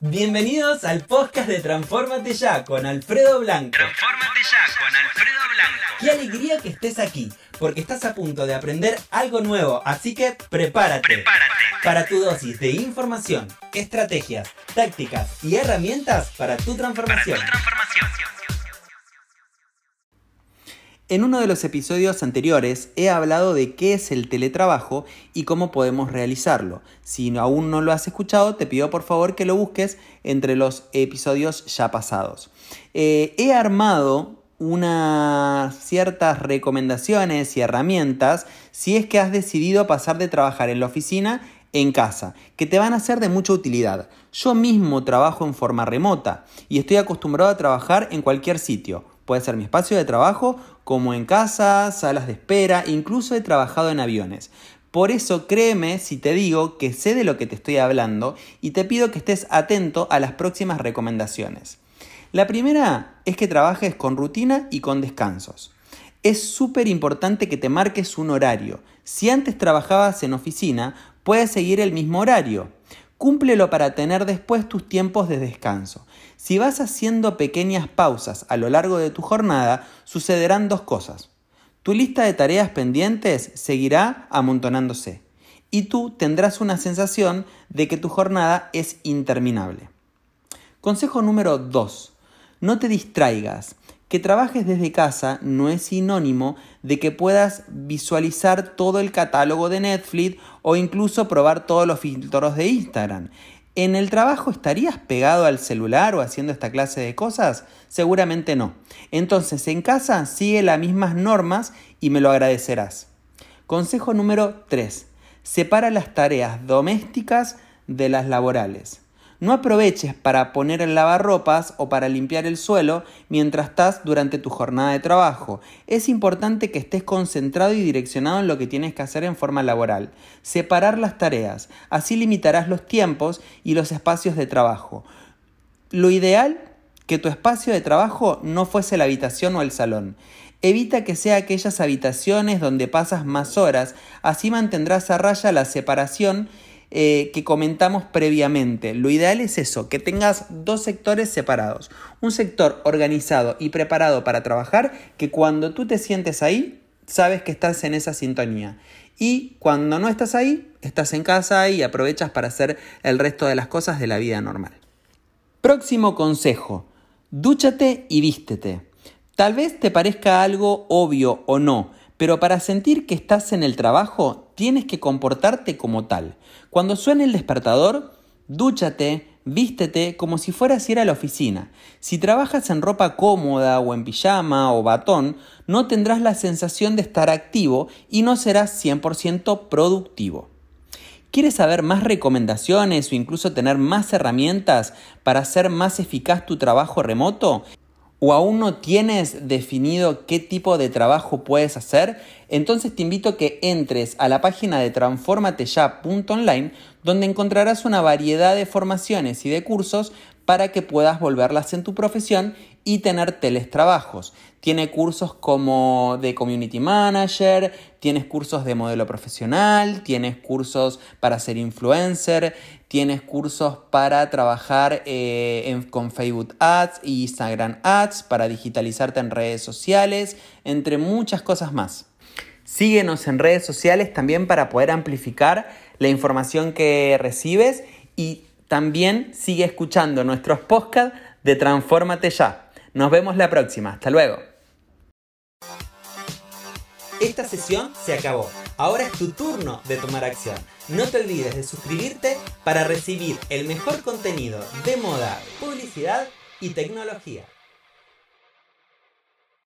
Bienvenidos al podcast de Transformate Ya con Alfredo Blanco. Transformate ya con Alfredo Blanco. Qué alegría que estés aquí, porque estás a punto de aprender algo nuevo, así que prepárate. Prepárate. Para tu dosis de información, estrategias, tácticas y herramientas para tu Para tu transformación. En uno de los episodios anteriores he hablado de qué es el teletrabajo y cómo podemos realizarlo. Si aún no lo has escuchado, te pido por favor que lo busques entre los episodios ya pasados. Eh, he armado unas ciertas recomendaciones y herramientas si es que has decidido pasar de trabajar en la oficina en casa, que te van a ser de mucha utilidad. Yo mismo trabajo en forma remota y estoy acostumbrado a trabajar en cualquier sitio. Puede ser mi espacio de trabajo, como en casa, salas de espera, incluso he trabajado en aviones. Por eso créeme si te digo que sé de lo que te estoy hablando y te pido que estés atento a las próximas recomendaciones. La primera es que trabajes con rutina y con descansos. Es súper importante que te marques un horario. Si antes trabajabas en oficina, puedes seguir el mismo horario. Cúmplelo para tener después tus tiempos de descanso. Si vas haciendo pequeñas pausas a lo largo de tu jornada, sucederán dos cosas. Tu lista de tareas pendientes seguirá amontonándose y tú tendrás una sensación de que tu jornada es interminable. Consejo número 2. No te distraigas. Que trabajes desde casa no es sinónimo de que puedas visualizar todo el catálogo de Netflix o incluso probar todos los filtros de Instagram. ¿En el trabajo estarías pegado al celular o haciendo esta clase de cosas? Seguramente no. Entonces en casa sigue las mismas normas y me lo agradecerás. Consejo número 3. Separa las tareas domésticas de las laborales. No aproveches para poner el lavarropas o para limpiar el suelo mientras estás durante tu jornada de trabajo. Es importante que estés concentrado y direccionado en lo que tienes que hacer en forma laboral. Separar las tareas, así limitarás los tiempos y los espacios de trabajo. Lo ideal, que tu espacio de trabajo no fuese la habitación o el salón. Evita que sea aquellas habitaciones donde pasas más horas, así mantendrás a raya la separación eh, que comentamos previamente. Lo ideal es eso, que tengas dos sectores separados. Un sector organizado y preparado para trabajar, que cuando tú te sientes ahí, sabes que estás en esa sintonía. Y cuando no estás ahí, estás en casa y aprovechas para hacer el resto de las cosas de la vida normal. Próximo consejo. Dúchate y vístete. Tal vez te parezca algo obvio o no, pero para sentir que estás en el trabajo tienes que comportarte como tal. Cuando suene el despertador, dúchate, vístete como si fueras a ir a la oficina. Si trabajas en ropa cómoda o en pijama o batón, no tendrás la sensación de estar activo y no serás 100% productivo. ¿Quieres saber más recomendaciones o incluso tener más herramientas para hacer más eficaz tu trabajo remoto? ¿O aún no tienes definido qué tipo de trabajo puedes hacer? Entonces te invito a que entres a la página de transformateya.online donde encontrarás una variedad de formaciones y de cursos para que puedas volverlas en tu profesión y tener teletrabajos. Tiene cursos como de community manager, tienes cursos de modelo profesional, tienes cursos para ser influencer, tienes cursos para trabajar eh, con Facebook Ads y Instagram Ads, para digitalizarte en redes sociales, entre muchas cosas más. Síguenos en redes sociales también para poder amplificar la información que recibes y también sigue escuchando nuestros podcasts de Transfórmate Ya. Nos vemos la próxima. Hasta luego. Esta sesión se acabó. Ahora es tu turno de tomar acción. No te olvides de suscribirte para recibir el mejor contenido de moda, publicidad y tecnología.